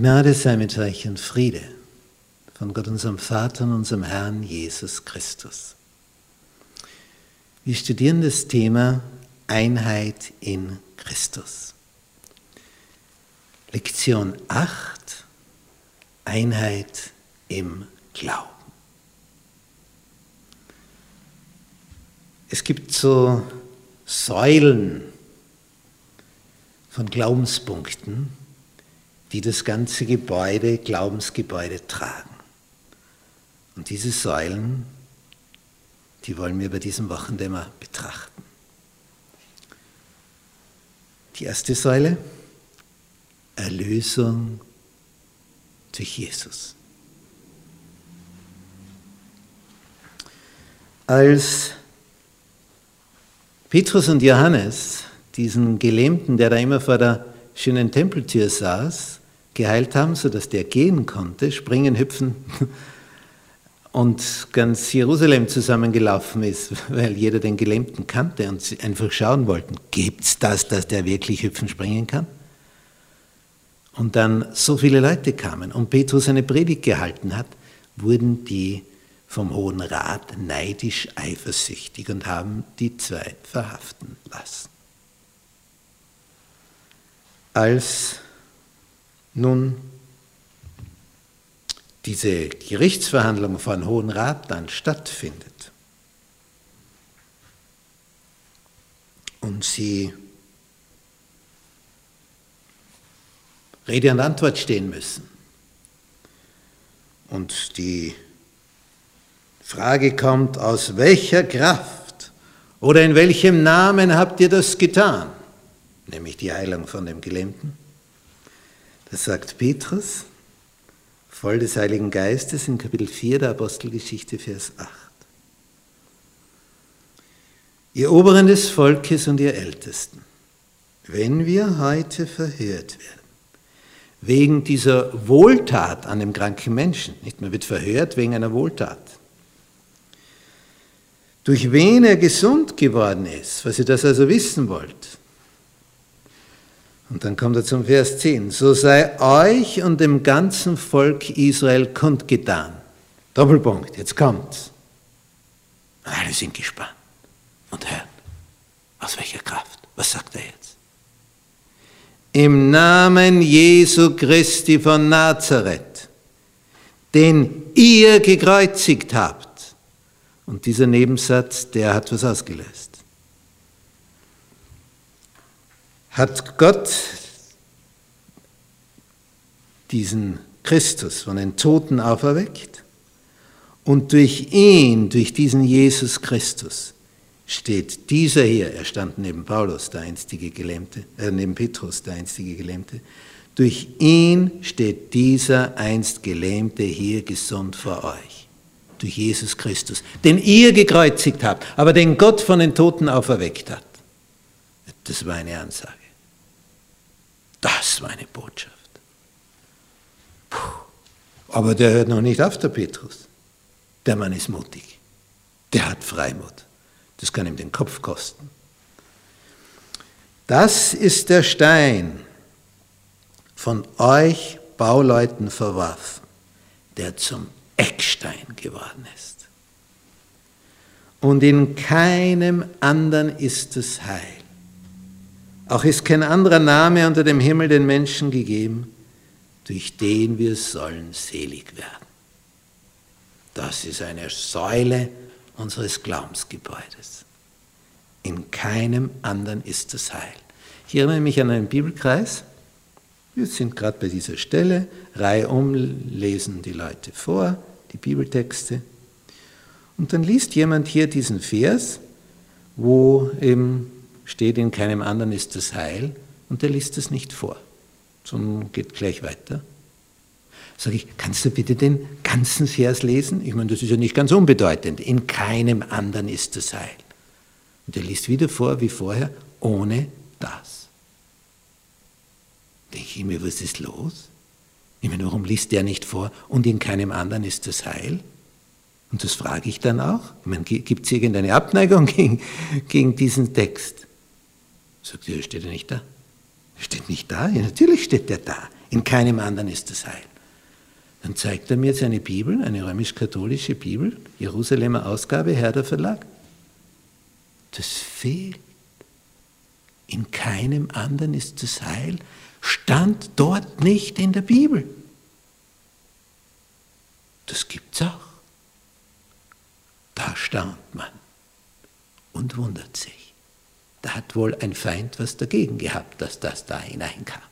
Gnade sei mit euch und Friede von Gott unserem Vater und unserem Herrn Jesus Christus. Wir studieren das Thema Einheit in Christus. Lektion 8, Einheit im Glauben. Es gibt so Säulen von Glaubenspunkten, die das ganze Gebäude, Glaubensgebäude tragen. Und diese Säulen, die wollen wir bei diesem Wochendämmer betrachten. Die erste Säule, Erlösung durch Jesus. Als Petrus und Johannes diesen Gelähmten, der da immer vor der schönen Tempeltür saß, geheilt haben, sodass der gehen konnte, springen, hüpfen und ganz Jerusalem zusammengelaufen ist, weil jeder den Gelähmten kannte und sie einfach schauen wollten, gibt es das, dass der wirklich hüpfen, springen kann? Und dann so viele Leute kamen und Petrus eine Predigt gehalten hat, wurden die vom Hohen Rat neidisch eifersüchtig und haben die zwei verhaften lassen. Als nun diese Gerichtsverhandlung von Hohen Rat dann stattfindet und sie Rede und Antwort stehen müssen und die Frage kommt, aus welcher Kraft oder in welchem Namen habt ihr das getan? Nämlich die Heilung von dem Gelähmten. Das sagt Petrus, voll des Heiligen Geistes in Kapitel 4 der Apostelgeschichte, Vers 8. Ihr Oberen des Volkes und ihr Ältesten, wenn wir heute verhört werden, wegen dieser Wohltat an dem kranken Menschen, nicht, man wird verhört wegen einer Wohltat, durch wen er gesund geworden ist, was ihr das also wissen wollt. Und dann kommt er zum Vers 10. So sei euch und dem ganzen Volk Israel kundgetan. Doppelpunkt, jetzt kommt's. Alle sind gespannt und hören. Aus welcher Kraft? Was sagt er jetzt? Im Namen Jesu Christi von Nazareth, den ihr gekreuzigt habt und dieser Nebensatz, der hat was ausgelöst. Hat Gott diesen Christus von den Toten auferweckt und durch ihn, durch diesen Jesus Christus, steht dieser hier, er stand neben Paulus, der einstige Gelähmte, äh, neben Petrus, der einstige Gelähmte, durch ihn steht dieser einst Gelähmte hier gesund vor euch durch Jesus Christus, den ihr gekreuzigt habt, aber den Gott von den Toten auferweckt hat. Das war eine Ansage. Das war eine Botschaft. Puh. Aber der hört noch nicht auf, der Petrus. Der Mann ist mutig. Der hat Freimut. Das kann ihm den Kopf kosten. Das ist der Stein, von euch Bauleuten verworfen, der zum Eckstein geworden ist. Und in keinem anderen ist es Heil. Auch ist kein anderer Name unter dem Himmel den Menschen gegeben, durch den wir sollen selig werden. Das ist eine Säule unseres Glaubensgebäudes. In keinem anderen ist es Heil. Ich erinnere mich an einen Bibelkreis. Wir sind gerade bei dieser Stelle, Reihe um, lesen die Leute vor die Bibeltexte. Und dann liest jemand hier diesen Vers, wo eben steht, in keinem anderen ist das Heil, und der liest es nicht vor, sondern geht gleich weiter. Sage ich, kannst du bitte den ganzen Vers lesen? Ich meine, das ist ja nicht ganz unbedeutend. In keinem anderen ist das Heil. Und er liest wieder vor wie vorher, ohne das. Denke ich mir, was ist los? Ich meine, warum liest der nicht vor und in keinem anderen ist das Heil? Und das frage ich dann auch. Ich meine, gibt es irgendeine Abneigung gegen, gegen diesen Text? Sagt ihr, steht er nicht da? Er steht nicht da? Ja, natürlich steht er da. In keinem anderen ist das Heil. Dann zeigt er mir seine Bibel, eine römisch-katholische Bibel, Jerusalemer Ausgabe, Herder Verlag. Das fehlt. In keinem anderen ist das Heil, stand dort nicht in der Bibel. Das gibt's auch. Da staunt man und wundert sich. Da hat wohl ein Feind was dagegen gehabt, dass das da hineinkam.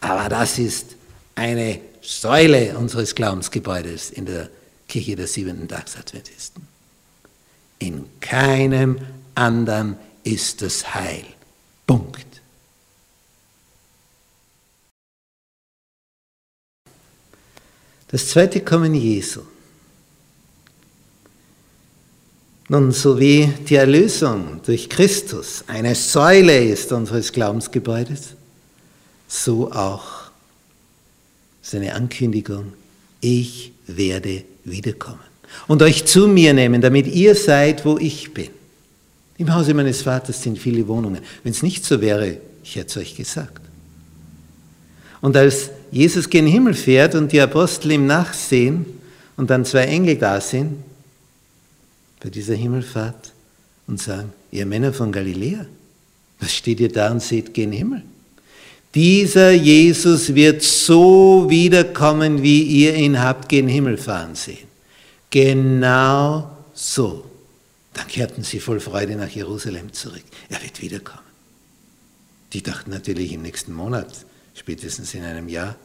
Aber das ist eine Säule unseres Glaubensgebäudes in der Kirche der siebenten Tagsadventisten. In keinem anderen ist das Heil. Punkt. Das zweite Kommen Jesu. Nun, so wie die Erlösung durch Christus eine Säule ist unseres Glaubensgebäudes, so auch seine Ankündigung, ich werde wiederkommen und euch zu mir nehmen, damit ihr seid, wo ich bin. Im Hause meines Vaters sind viele Wohnungen. Wenn es nicht so wäre, ich hätte es euch gesagt. Und als Jesus gen Himmel fährt und die Apostel ihm nachsehen und dann zwei Engel da sind bei dieser Himmelfahrt und sagen, ihr Männer von Galiläa, was steht ihr da und seht gen Himmel? Dieser Jesus wird so wiederkommen, wie ihr ihn habt gen Himmel fahren sehen. Genau so. Dann kehrten sie voll Freude nach Jerusalem zurück. Er wird wiederkommen. Die dachten natürlich im nächsten Monat, spätestens in einem Jahr.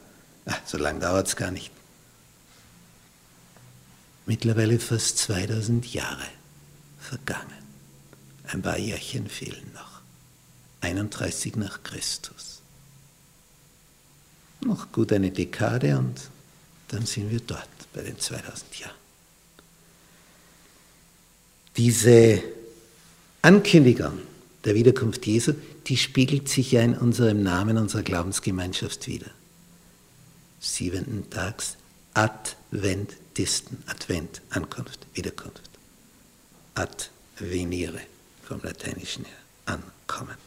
Ach, so lange dauert es gar nicht. Mittlerweile fast 2000 Jahre vergangen. Ein paar Jährchen fehlen noch. 31 nach Christus. Noch gut eine Dekade und dann sind wir dort bei den 2000 Jahren. Diese Ankündigung der Wiederkunft Jesu, die spiegelt sich ja in unserem Namen unserer Glaubensgemeinschaft wieder. Siebenten Tags Adventisten, Advent, Ankunft, Wiederkunft. Advenire, vom Lateinischen her, ankommen.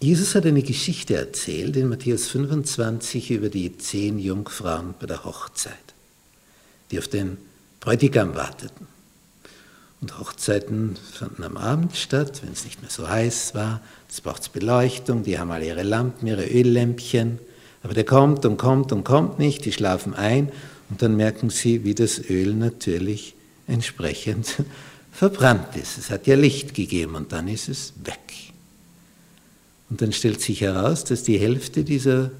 Jesus hat eine Geschichte erzählt in Matthäus 25 über die zehn Jungfrauen bei der Hochzeit, die auf den Bräutigam warteten. Und Hochzeiten fanden am Abend statt, wenn es nicht mehr so heiß war. Es braucht Beleuchtung, die haben alle ihre Lampen, ihre Öllämpchen. Aber der kommt und kommt und kommt nicht, die schlafen ein und dann merken sie, wie das Öl natürlich entsprechend verbrannt ist. Es hat ja Licht gegeben und dann ist es weg. Und dann stellt sich heraus, dass die Hälfte dieser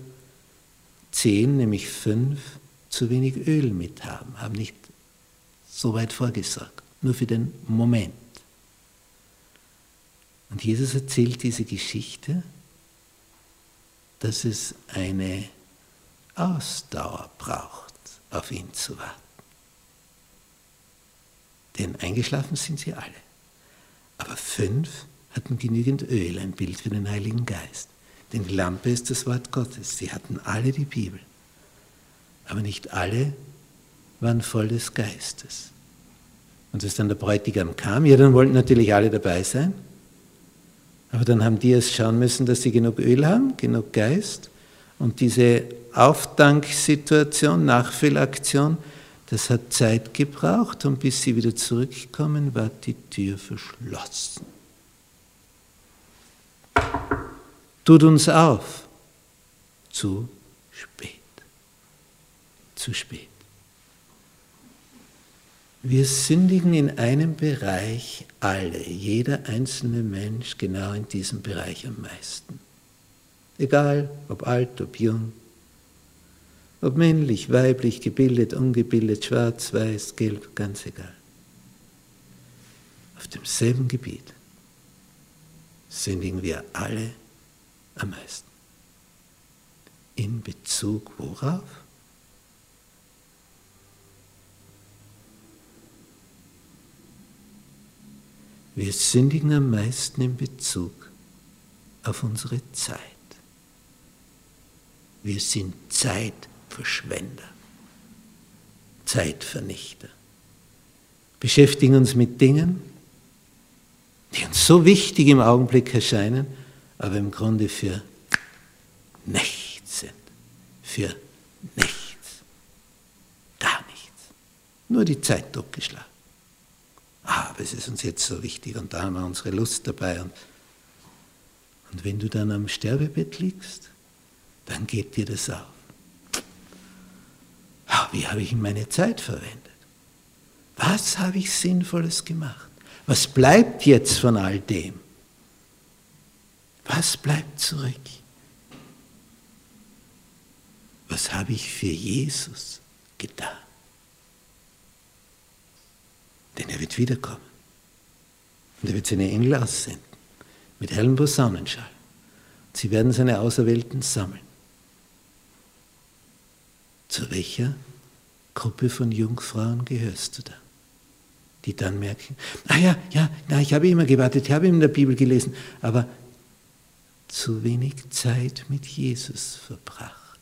zehn, nämlich fünf, zu wenig Öl mit haben, haben nicht so weit vorgesorgt, nur für den Moment. Und Jesus erzählt diese Geschichte, dass es eine Ausdauer braucht, auf ihn zu warten. Denn eingeschlafen sind sie alle. Aber fünf hatten genügend Öl, ein Bild für den Heiligen Geist. Denn die Lampe ist das Wort Gottes. Sie hatten alle die Bibel. Aber nicht alle waren voll des Geistes. Und als dann der Bräutigam kam, ja, dann wollten natürlich alle dabei sein. Aber dann haben die erst schauen müssen, dass sie genug Öl haben, genug Geist. Und diese Aufdanksituation, Nachfüllaktion, das hat Zeit gebraucht und bis sie wieder zurückkommen, war die Tür verschlossen. Tut uns auf. Zu spät. Zu spät. Wir sündigen in einem Bereich alle, jeder einzelne Mensch genau in diesem Bereich am meisten. Egal, ob alt, ob jung, ob männlich, weiblich, gebildet, ungebildet, schwarz, weiß, gelb, ganz egal. Auf demselben Gebiet sündigen wir alle am meisten. In Bezug worauf? Wir sündigen am meisten in Bezug auf unsere Zeit. Wir sind Zeitverschwender, Zeitvernichter. Beschäftigen uns mit Dingen, die uns so wichtig im Augenblick erscheinen, aber im Grunde für nichts sind. Für nichts. Gar nichts. Nur die Zeit totgeschlagen. Ah, aber es ist uns jetzt so wichtig und da haben wir unsere Lust dabei. Und, und wenn du dann am Sterbebett liegst, dann geht dir das auf. Ah, wie habe ich meine Zeit verwendet? Was habe ich Sinnvolles gemacht? Was bleibt jetzt von all dem? Was bleibt zurück? Was habe ich für Jesus getan? Denn er wird wiederkommen. Und er wird seine Engel aussenden mit hellem Posaunenschall. Sie werden seine Auserwählten sammeln. Zu welcher Gruppe von Jungfrauen gehörst du da? Die dann merken, ah ja, ja, na, ich habe immer gewartet, ich habe in der Bibel gelesen, aber zu wenig Zeit mit Jesus verbracht,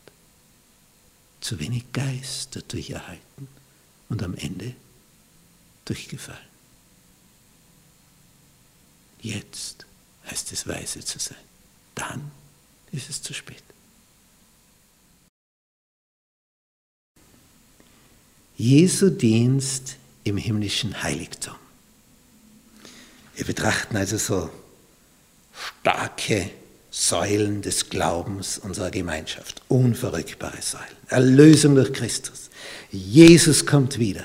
zu wenig Geist dadurch erhalten und am Ende durchgefallen. Jetzt heißt es weise zu sein, dann ist es zu spät. Jesu Dienst im himmlischen Heiligtum. Wir betrachten also so starke Säulen des Glaubens unserer Gemeinschaft, unverrückbare Säulen. Erlösung durch Christus. Jesus kommt wieder.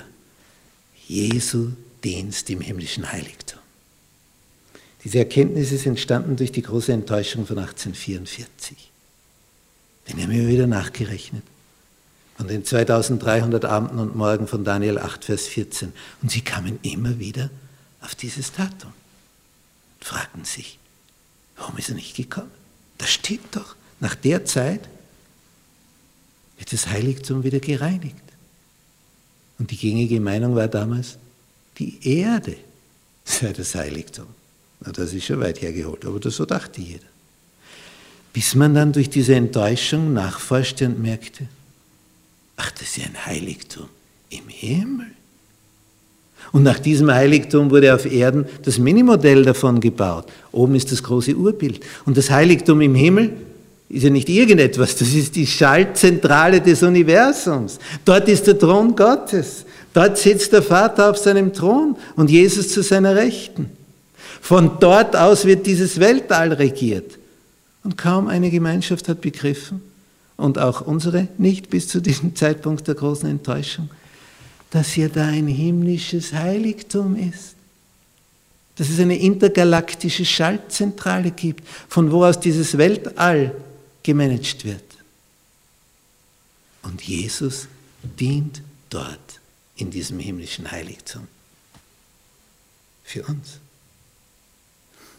Jesu Dienst im himmlischen Heiligtum. Diese Erkenntnis ist entstanden durch die große Enttäuschung von 1844. Denn wir haben immer wieder nachgerechnet. Von den 2300 Abenden und Morgen von Daniel 8, Vers 14. Und sie kamen immer wieder auf dieses Datum und fragten sich, warum ist er nicht gekommen? Das steht doch, nach der Zeit wird das Heiligtum wieder gereinigt. Und die gängige Meinung war damals, die Erde sei das Heiligtum. Na, das ist schon weit hergeholt, aber das so dachte jeder. Bis man dann durch diese Enttäuschung nachforschte und merkte, ach, das ist ja ein Heiligtum im Himmel. Und nach diesem Heiligtum wurde auf Erden das Minimodell davon gebaut. Oben ist das große Urbild. Und das Heiligtum im Himmel ist ja nicht irgendetwas, das ist die Schaltzentrale des Universums. Dort ist der Thron Gottes. Dort sitzt der Vater auf seinem Thron und Jesus zu seiner Rechten. Von dort aus wird dieses Weltall regiert. Und kaum eine Gemeinschaft hat begriffen, und auch unsere nicht bis zu diesem Zeitpunkt der großen Enttäuschung, dass hier da ein himmlisches Heiligtum ist. Dass es eine intergalaktische Schaltzentrale gibt, von wo aus dieses Weltall gemanagt wird. Und Jesus dient dort in diesem himmlischen Heiligtum. Für uns.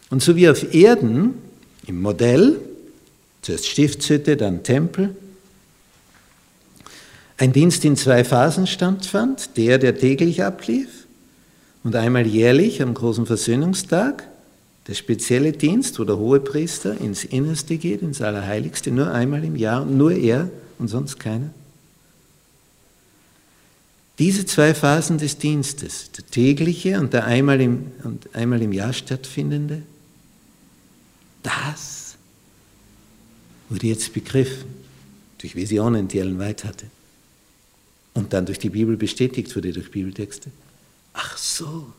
Und so wie auf Erden im Modell, zuerst Stiftshütte, dann Tempel, ein Dienst in zwei Phasen stattfand, der, der täglich ablief und einmal jährlich am großen Versöhnungstag, der spezielle Dienst, wo der Hohepriester ins Innerste geht, ins Allerheiligste, nur einmal im Jahr, nur er und sonst keiner. Diese zwei Phasen des Dienstes, der tägliche und der einmal im, und einmal im Jahr stattfindende, das wurde jetzt begriffen durch Visionen, die Ellen White hatte und dann durch die Bibel bestätigt wurde, durch Bibeltexte. Ach so.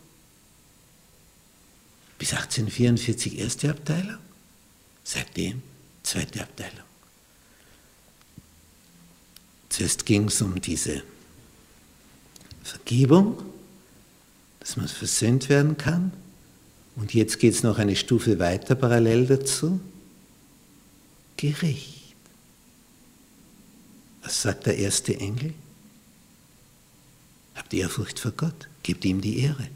Bis 1844 erste Abteilung, seitdem zweite Abteilung. Zuerst ging es um diese Vergebung, dass man versöhnt werden kann. Und jetzt geht es noch eine Stufe weiter parallel dazu. Gericht. Was sagt der erste Engel? Habt Ehrfurcht vor Gott, gebt ihm die Ehre.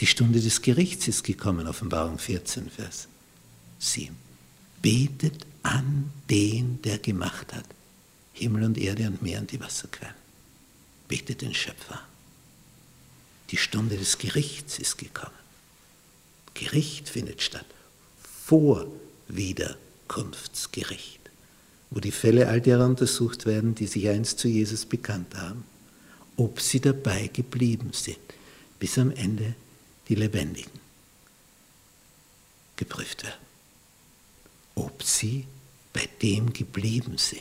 Die Stunde des Gerichts ist gekommen, Offenbarung 14, Vers 7. Betet an den, der gemacht hat, Himmel und Erde und Meer und die Wasserquellen. Betet den Schöpfer. Die Stunde des Gerichts ist gekommen. Gericht findet statt vor Wiederkunftsgericht, wo die Fälle all derer untersucht werden, die sich einst zu Jesus bekannt haben ob sie dabei geblieben sind, bis am Ende die Lebendigen geprüft werden. Ob sie bei dem geblieben sind,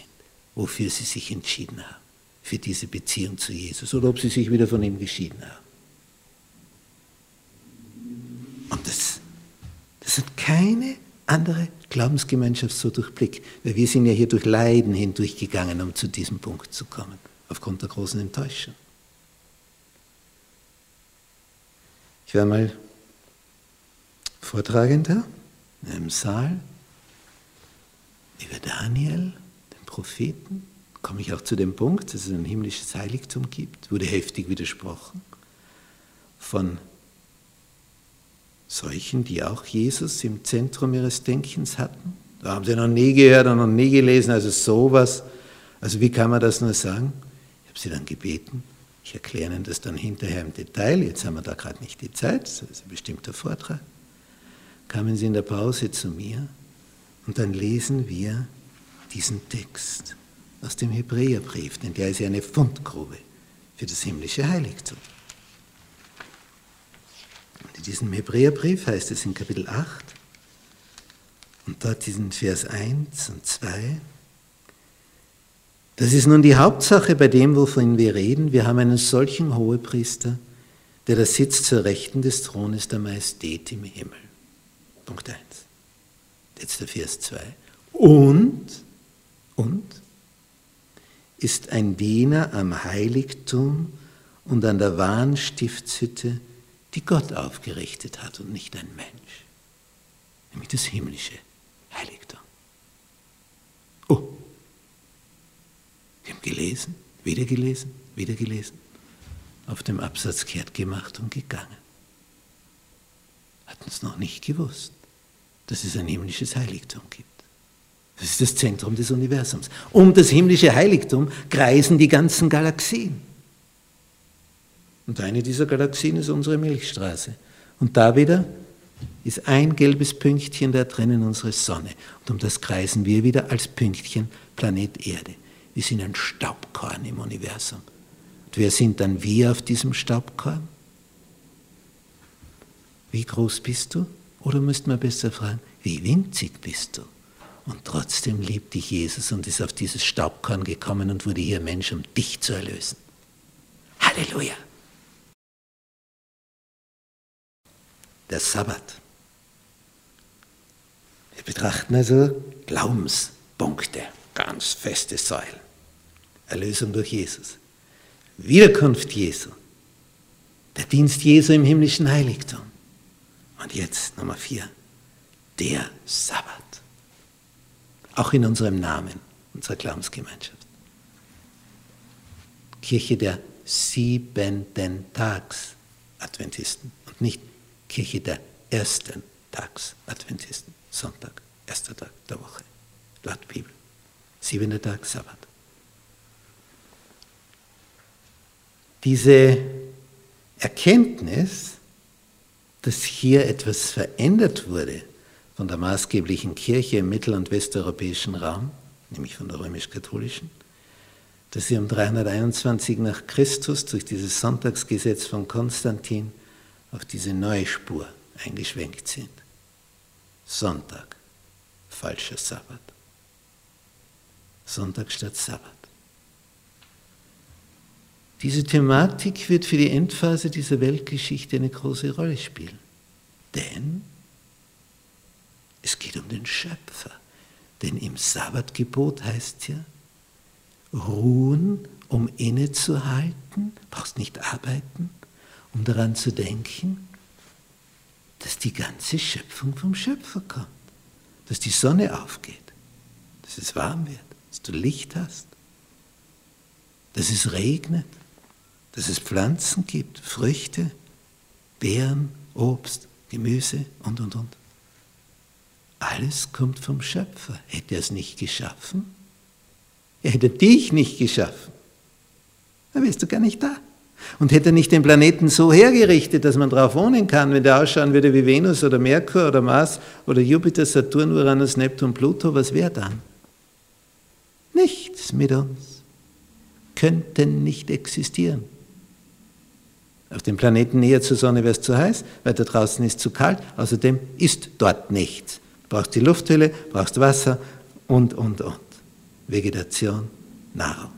wofür sie sich entschieden haben, für diese Beziehung zu Jesus, oder ob sie sich wieder von ihm geschieden haben. Und das, das hat keine andere Glaubensgemeinschaft so durchblickt, weil wir sind ja hier durch Leiden hindurchgegangen, um zu diesem Punkt zu kommen, aufgrund der großen Enttäuschung. Ich war mal Vortragender in einem Saal über Daniel, den Propheten. Komme ich auch zu dem Punkt, dass es ein himmlisches Heiligtum gibt, wurde heftig widersprochen von solchen, die auch Jesus im Zentrum ihres Denkens hatten. Da haben sie noch nie gehört und noch nie gelesen, also sowas. Also wie kann man das nur sagen? Ich habe sie dann gebeten, ich erkläre Ihnen das dann hinterher im Detail, jetzt haben wir da gerade nicht die Zeit, das ist ein bestimmter Vortrag. Kamen Sie in der Pause zu mir und dann lesen wir diesen Text aus dem Hebräerbrief, denn der ist ja eine Fundgrube für das himmlische Heiligtum. Und in diesem Hebräerbrief heißt es in Kapitel 8 und dort diesen Vers 1 und 2, das ist nun die Hauptsache bei dem, wovon wir reden. Wir haben einen solchen Hohepriester, der da sitzt zur Rechten des Thrones der Majestät im Himmel. Punkt 1. Jetzt der Vers 2. Und, und, ist ein Diener am Heiligtum und an der wahren Stiftshütte, die Gott aufgerichtet hat und nicht ein Mensch, nämlich das himmlische Heiligtum. Oh, wir haben gelesen, wieder gelesen, wieder gelesen, auf dem Absatz kehrt gemacht und gegangen. Hatten es noch nicht gewusst, dass es ein himmlisches Heiligtum gibt. Das ist das Zentrum des Universums. Um das himmlische Heiligtum kreisen die ganzen Galaxien. Und eine dieser Galaxien ist unsere Milchstraße. Und da wieder ist ein gelbes Pünktchen da drinnen unsere Sonne. Und um das kreisen wir wieder als Pünktchen Planet Erde. Wir sind ein Staubkorn im Universum. Und wer sind dann wir auf diesem Staubkorn? Wie groß bist du? Oder müsste man besser fragen, wie winzig bist du? Und trotzdem liebt dich Jesus und ist auf dieses Staubkorn gekommen und wurde hier Mensch, um dich zu erlösen. Halleluja! der Sabbat. Wir betrachten also Glaubenspunkte, ganz feste Säulen. Erlösung durch Jesus. Wiederkunft Jesu. Der Dienst Jesu im himmlischen Heiligtum. Und jetzt Nummer vier, der Sabbat. Auch in unserem Namen, unserer Glaubensgemeinschaft. Kirche der siebenten Tags Adventisten und nicht Kirche der ersten Tags Adventisten. Sonntag, erster Tag der Woche. Laut Bibel. Siebenter Tag, Sabbat. Diese Erkenntnis, dass hier etwas verändert wurde von der maßgeblichen Kirche im mittel- und westeuropäischen Raum, nämlich von der römisch-katholischen, dass sie um 321 nach Christus durch dieses Sonntagsgesetz von Konstantin auf diese neue Spur eingeschwenkt sind. Sonntag, falscher Sabbat. Sonntag statt Sabbat. Diese Thematik wird für die Endphase dieser Weltgeschichte eine große Rolle spielen. Denn es geht um den Schöpfer. Denn im Sabbatgebot heißt ja, ruhen, um innezuhalten, brauchst nicht arbeiten, um daran zu denken, dass die ganze Schöpfung vom Schöpfer kommt, dass die Sonne aufgeht, dass es warm wird, dass du Licht hast, dass es regnet, dass es Pflanzen gibt, Früchte, Beeren, Obst, Gemüse und, und, und. Alles kommt vom Schöpfer. Hätte er es nicht geschaffen? Er hätte dich nicht geschaffen. Dann wärst du gar nicht da. Und hätte er nicht den Planeten so hergerichtet, dass man drauf wohnen kann, wenn der ausschauen würde wie Venus oder Merkur oder Mars oder Jupiter, Saturn, Uranus, Neptun, Pluto, was wäre dann? Nichts mit uns. Könnten nicht existieren. Auf dem Planeten näher zur Sonne wäre es zu heiß, weil da draußen ist zu kalt. Außerdem ist dort nichts. Du brauchst die Lufthülle, brauchst Wasser und, und, und. Vegetation, Nahrung.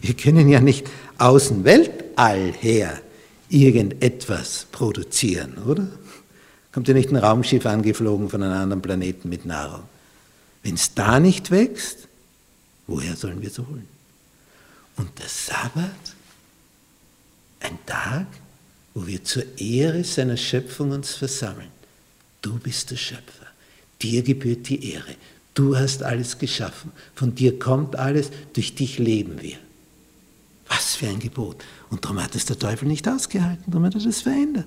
Wir können ja nicht aus dem Weltall her irgendetwas produzieren, oder? Kommt ja nicht ein Raumschiff angeflogen von einem anderen Planeten mit Nahrung. Wenn es da nicht wächst, woher sollen wir es holen? Und der Sabbat, ein Tag, wo wir zur Ehre seiner Schöpfung uns versammeln. Du bist der Schöpfer. Dir gebührt die Ehre. Du hast alles geschaffen. Von dir kommt alles. Durch dich leben wir. Was für ein Gebot. Und darum hat es der Teufel nicht ausgehalten. Darum hat er das verändert.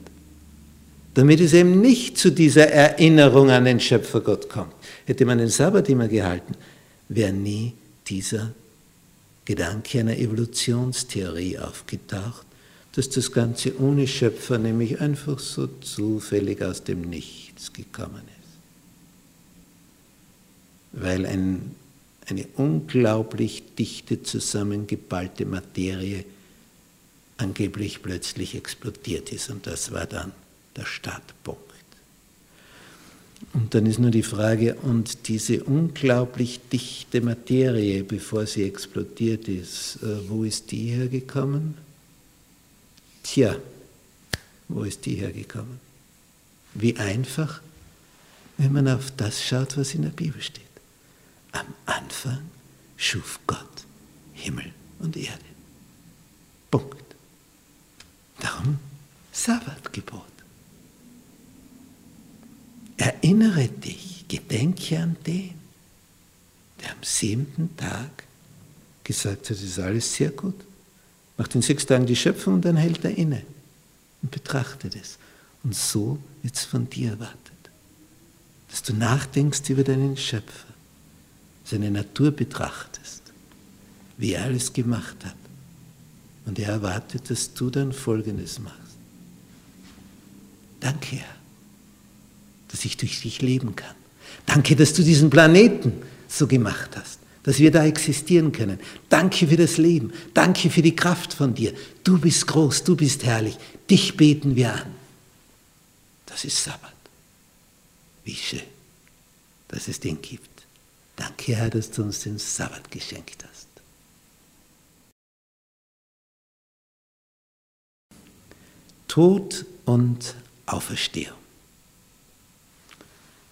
Damit es eben nicht zu dieser Erinnerung an den Schöpfer Gott kommt. Hätte man den Sabbat immer gehalten, wäre nie dieser Gedanke einer Evolutionstheorie aufgetaucht, dass das Ganze ohne Schöpfer nämlich einfach so zufällig aus dem Nichts gekommen ist. Weil ein, eine unglaublich dichte zusammengeballte Materie angeblich plötzlich explodiert ist und das war dann der Startpunkt. Und dann ist nur die Frage, und diese unglaublich dichte Materie, bevor sie explodiert ist, äh, wo ist die hergekommen? Tja, wo ist die hergekommen? Wie einfach, wenn man auf das schaut, was in der Bibel steht. Am Anfang schuf Gott Himmel und Erde. Punkt. Darum Sabbatgebot. Erinnere dich, gedenke an den, der am siebten Tag gesagt hat, es ist alles sehr gut macht in sechs Tagen die Schöpfung und dann hält er inne und betrachtet es. Und so wird es von dir erwartet, dass du nachdenkst über deinen Schöpfer, seine Natur betrachtest, wie er alles gemacht hat. Und er erwartet, dass du dann Folgendes machst. Danke, Herr, dass ich durch dich leben kann. Danke, dass du diesen Planeten so gemacht hast dass wir da existieren können. Danke für das Leben. Danke für die Kraft von dir. Du bist groß, du bist herrlich. Dich beten wir an. Das ist Sabbat. Wie schön, dass es den gibt. Danke, Herr, dass du uns den Sabbat geschenkt hast. Tod und Auferstehung.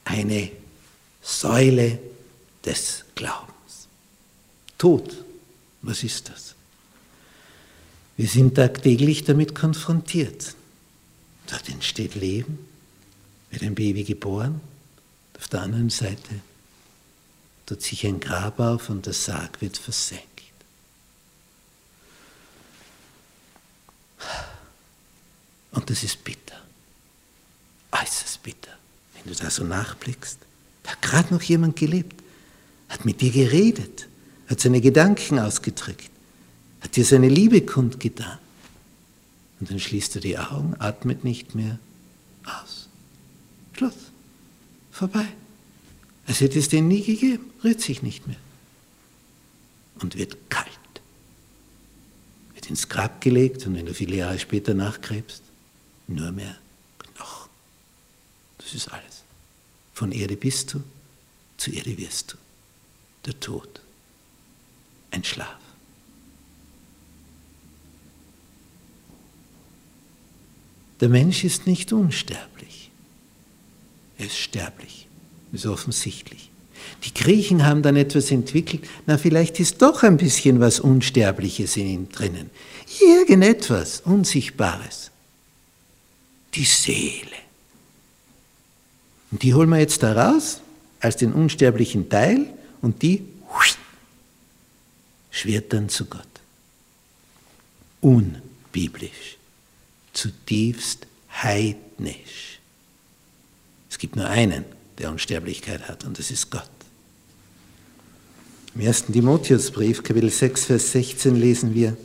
Eine Säule des Glaubens. Tod, was ist das? Wir sind tagtäglich damit konfrontiert. Dort entsteht Leben, wird ein Baby geboren, auf der anderen Seite tut sich ein Grab auf und der Sarg wird versenkt. Und das ist bitter, äußerst bitter, wenn du da so nachblickst. Da hat gerade noch jemand gelebt, hat mit dir geredet, hat seine Gedanken ausgedrückt, hat dir seine Liebe kundgetan. Und dann schließt er die Augen, atmet nicht mehr aus. Schluss. Vorbei. Als hätte es den nie gegeben, rührt sich nicht mehr. Und wird kalt. Wird ins Grab gelegt und wenn du viele Jahre später nachgräbst, nur mehr Knochen. Das ist alles. Von Erde bist du, zu Erde wirst du. Der Tod ein Schlaf. Der Mensch ist nicht unsterblich. Er ist sterblich, ist offensichtlich. Die Griechen haben dann etwas entwickelt, na vielleicht ist doch ein bisschen was Unsterbliches in ihm drinnen. Irgendetwas Unsichtbares. Die Seele. Und die holen wir jetzt da raus als den unsterblichen Teil und die schwirrt dann zu Gott. Unbiblisch, zutiefst heidnisch. Es gibt nur einen, der Unsterblichkeit hat, und das ist Gott. Im 1. Timotheusbrief, Kapitel 6, Vers 16 lesen wir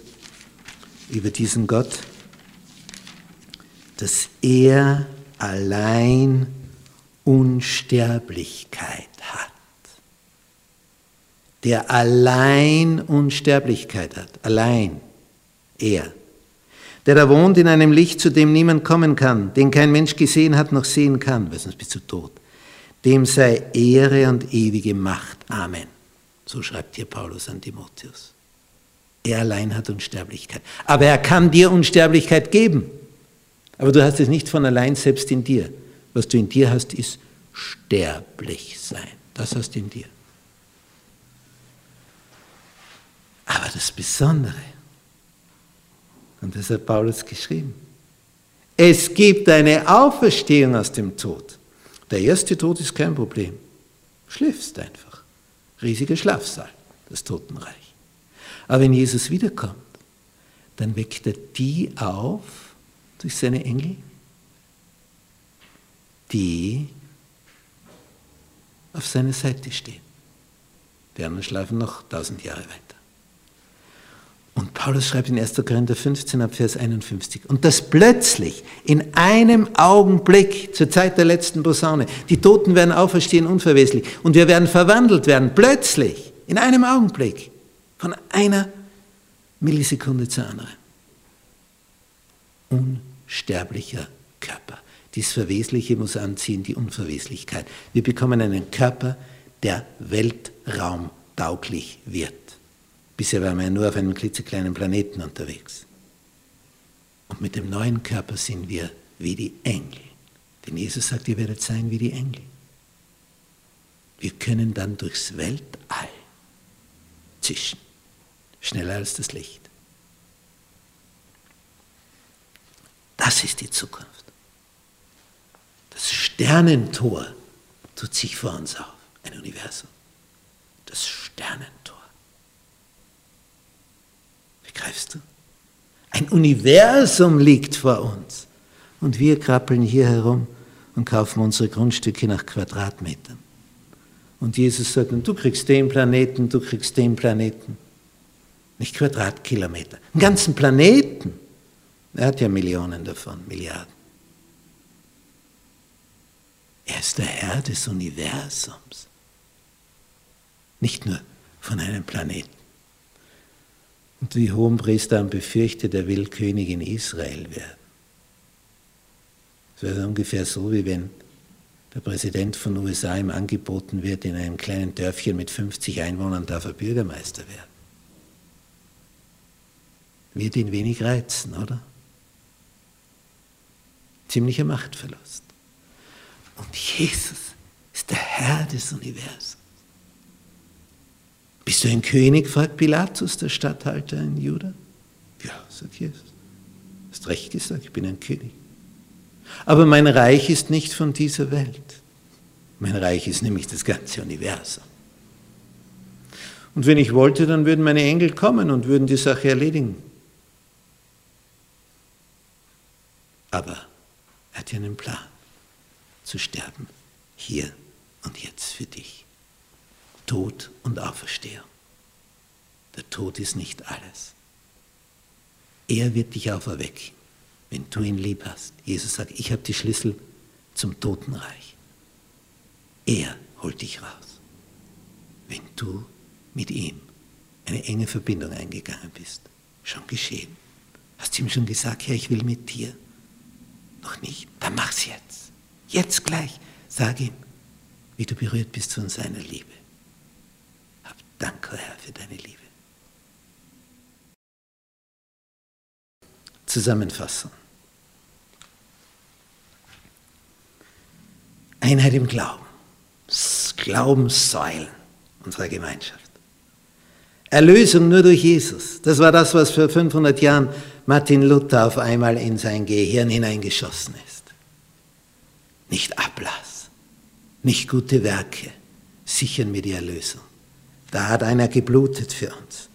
über diesen Gott, dass er allein Unsterblichkeit der allein Unsterblichkeit hat, allein er, der da wohnt in einem Licht, zu dem niemand kommen kann, den kein Mensch gesehen hat noch sehen kann, weil sonst bist du tot, dem sei Ehre und ewige Macht. Amen. So schreibt hier Paulus an Timotheus. Er allein hat Unsterblichkeit. Aber er kann dir Unsterblichkeit geben. Aber du hast es nicht von allein selbst in dir. Was du in dir hast, ist sterblich sein. Das hast du in dir. Aber das Besondere, und das hat Paulus geschrieben, es gibt eine Auferstehung aus dem Tod. Der erste Tod ist kein Problem. Schläfst einfach. Riesiger Schlafsaal, das Totenreich. Aber wenn Jesus wiederkommt, dann weckt er die auf durch seine Engel, die auf seiner Seite stehen. Die anderen schlafen noch tausend Jahre weiter. Und Paulus schreibt in 1. Korinther 15 ab Vers 51. Und das plötzlich, in einem Augenblick, zur Zeit der letzten Posaune, die Toten werden auferstehen unverweslich und wir werden verwandelt werden, plötzlich, in einem Augenblick, von einer Millisekunde zur anderen. Unsterblicher Körper. Dies Verwesliche muss anziehen die Unverweslichkeit. Wir bekommen einen Körper, der weltraumtauglich wird. Bisher waren wir ja nur auf einem klitzekleinen Planeten unterwegs. Und mit dem neuen Körper sind wir wie die Engel. Denn Jesus sagt, ihr werdet sein wie die Engel. Wir können dann durchs Weltall zischen, schneller als das Licht. Das ist die Zukunft. Das Sternentor tut sich vor uns auf, ein Universum. Das Sternentor. Begreifst du? Ein Universum liegt vor uns. Und wir krabbeln hier herum und kaufen unsere Grundstücke nach Quadratmetern. Und Jesus sagt, du kriegst den Planeten, du kriegst den Planeten. Nicht Quadratkilometer, einen ganzen Planeten. Er hat ja Millionen davon, Milliarden. Er ist der Herr des Universums. Nicht nur von einem Planeten. Und die Hohenpriester haben befürchtet, er will König in Israel werden. Das wäre ungefähr so, wie wenn der Präsident von USA ihm angeboten wird, in einem kleinen Dörfchen mit 50 Einwohnern darf er Bürgermeister werden. Wird ihn wenig reizen, oder? Ziemlicher Machtverlust. Und Jesus ist der Herr des Universums. Bist du ein König? fragt Pilatus, der Statthalter in Juda. Ja, sagt Jesus. Hast recht gesagt, ich bin ein König. Aber mein Reich ist nicht von dieser Welt. Mein Reich ist nämlich das ganze Universum. Und wenn ich wollte, dann würden meine Engel kommen und würden die Sache erledigen. Aber er hat ja einen Plan, zu sterben, hier und jetzt für dich. Tod und Auferstehung. Der Tod ist nicht alles. Er wird dich auferwecken, wenn du ihn lieb hast. Jesus sagt, ich habe die Schlüssel zum Totenreich. Er holt dich raus, wenn du mit ihm eine enge Verbindung eingegangen bist. Schon geschehen. Hast du ihm schon gesagt, Herr, ich will mit dir? Noch nicht? Dann mach's jetzt. Jetzt gleich. Sag ihm, wie du berührt bist von seiner Liebe. Danke, Herr, für deine Liebe. Zusammenfassung. Einheit im Glauben. Glaubenssäulen unserer Gemeinschaft. Erlösung nur durch Jesus. Das war das, was vor 500 Jahren Martin Luther auf einmal in sein Gehirn hineingeschossen ist. Nicht Ablass, nicht gute Werke sichern mir die Erlösung. Da hat einer geblutet für uns,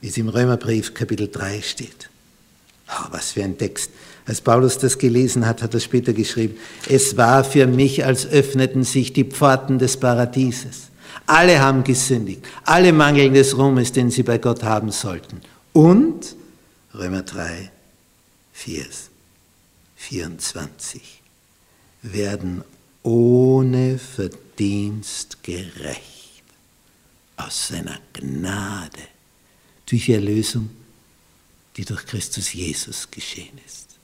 wie es im Römerbrief Kapitel 3 steht. Oh, was für ein Text. Als Paulus das gelesen hat, hat er später geschrieben, es war für mich, als öffneten sich die Pforten des Paradieses. Alle haben gesündigt, alle mangeln des Ruhmes, den sie bei Gott haben sollten. Und, Römer 3, Vers 24, werden ohne Verdienst gerecht aus seiner Gnade durch die Erlösung, die durch Christus Jesus geschehen ist.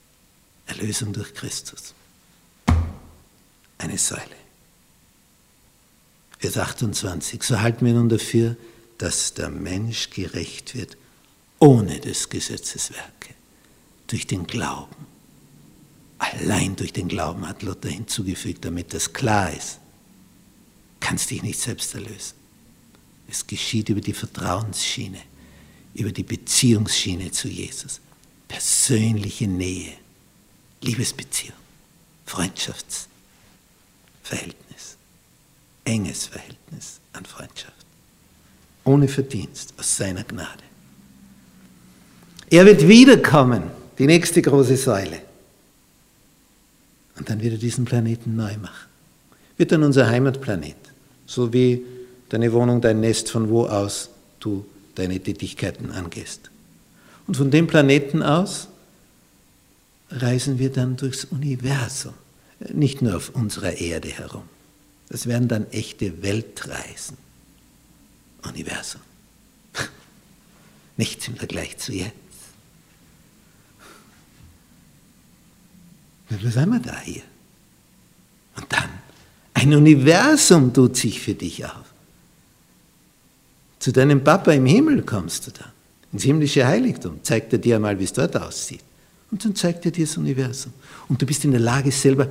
Erlösung durch Christus. Eine Säule. Vers 28. So halten wir nun dafür, dass der Mensch gerecht wird ohne des Gesetzes Werke, durch den Glauben. Allein durch den Glauben hat Luther hinzugefügt, damit das klar ist. Kannst dich nicht selbst erlösen. Es geschieht über die Vertrauensschiene, über die Beziehungsschiene zu Jesus. Persönliche Nähe, Liebesbeziehung, Freundschaftsverhältnis, enges Verhältnis an Freundschaft. Ohne Verdienst, aus seiner Gnade. Er wird wiederkommen, die nächste große Säule. Und dann wird er diesen Planeten neu machen. Wird dann unser Heimatplanet, so wie deine Wohnung, dein Nest, von wo aus du deine Tätigkeiten angehst. Und von dem Planeten aus reisen wir dann durchs Universum, nicht nur auf unserer Erde herum. Das werden dann echte Weltreisen. Universum. Nichts im Vergleich zu jetzt. Wo sind wir da hier? Und dann, ein Universum tut sich für dich auf. Zu deinem Papa im Himmel kommst du dann, ins himmlische Heiligtum, zeigt er dir einmal, wie es dort aussieht. Und dann zeigt er dir das Universum. Und du bist in der Lage, selber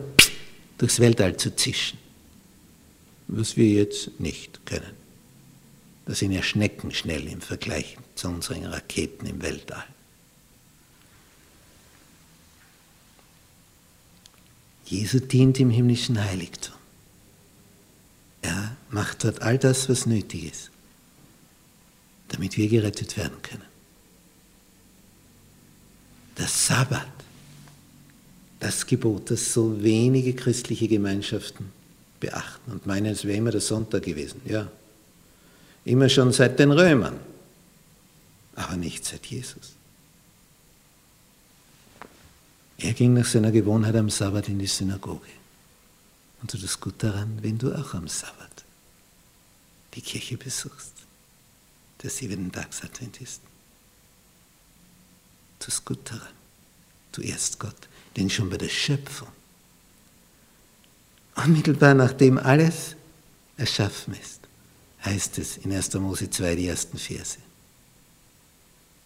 durchs Weltall zu zischen. Was wir jetzt nicht können. Das sind ja Schnecken schnell im Vergleich zu unseren Raketen im Weltall. Jesu dient im himmlischen Heiligtum. Er macht dort all das, was nötig ist damit wir gerettet werden können. Der Sabbat, das Gebot, das so wenige christliche Gemeinschaften beachten und meinen, es wäre immer der Sonntag gewesen. Ja, immer schon seit den Römern, aber nicht seit Jesus. Er ging nach seiner Gewohnheit am Sabbat in die Synagoge. Und du tust gut daran, wenn du auch am Sabbat die Kirche besuchst der Siebentagsadventisten. Tu es gut daran. Du ehrst Gott, denn schon bei der Schöpfung, unmittelbar nachdem alles erschaffen ist, heißt es in 1. Mose 2, die ersten Verse.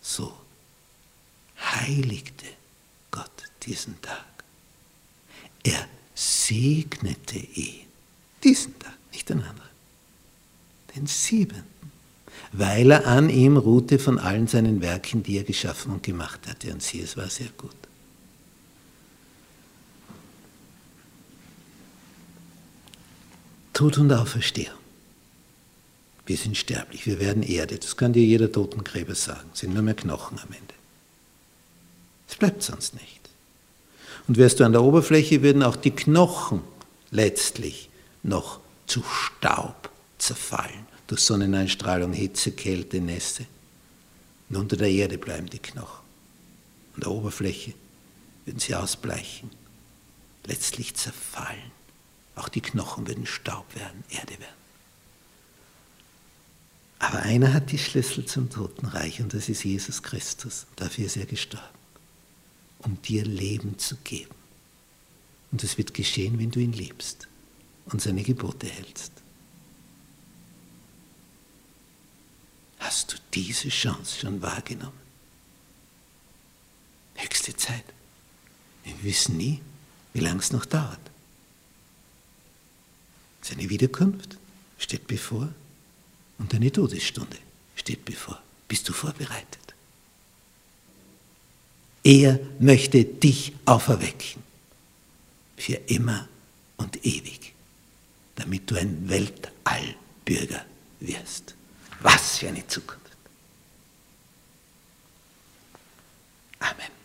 So heiligte Gott diesen Tag. Er segnete ihn. Diesen Tag, nicht den anderen. Den siebenten weil er an ihm ruhte von allen seinen Werken, die er geschaffen und gemacht hatte. Und sie, es war sehr gut. Tod und Auferstehung. Wir sind sterblich, wir werden Erde. Das kann dir jeder Totengräber sagen. Sind nur mehr Knochen am Ende. Es bleibt sonst nicht. Und wärst du an der Oberfläche, würden auch die Knochen letztlich noch zu Staub zerfallen durch Sonneneinstrahlung, Hitze, Kälte, Nässe. Und unter der Erde bleiben die Knochen. An der Oberfläche würden sie ausbleichen, letztlich zerfallen. Auch die Knochen würden Staub werden, Erde werden. Aber einer hat die Schlüssel zum Totenreich und das ist Jesus Christus. Dafür ist er gestorben, um dir Leben zu geben. Und es wird geschehen, wenn du ihn liebst und seine Gebote hältst. Hast du diese Chance schon wahrgenommen? Höchste Zeit. Wir wissen nie, wie lange es noch dauert. Seine Wiederkunft steht bevor und deine Todesstunde steht bevor. Bist du vorbereitet? Er möchte dich auferwecken. Für immer und ewig. Damit du ein Weltallbürger wirst. Was für eine Zukunft. Amen.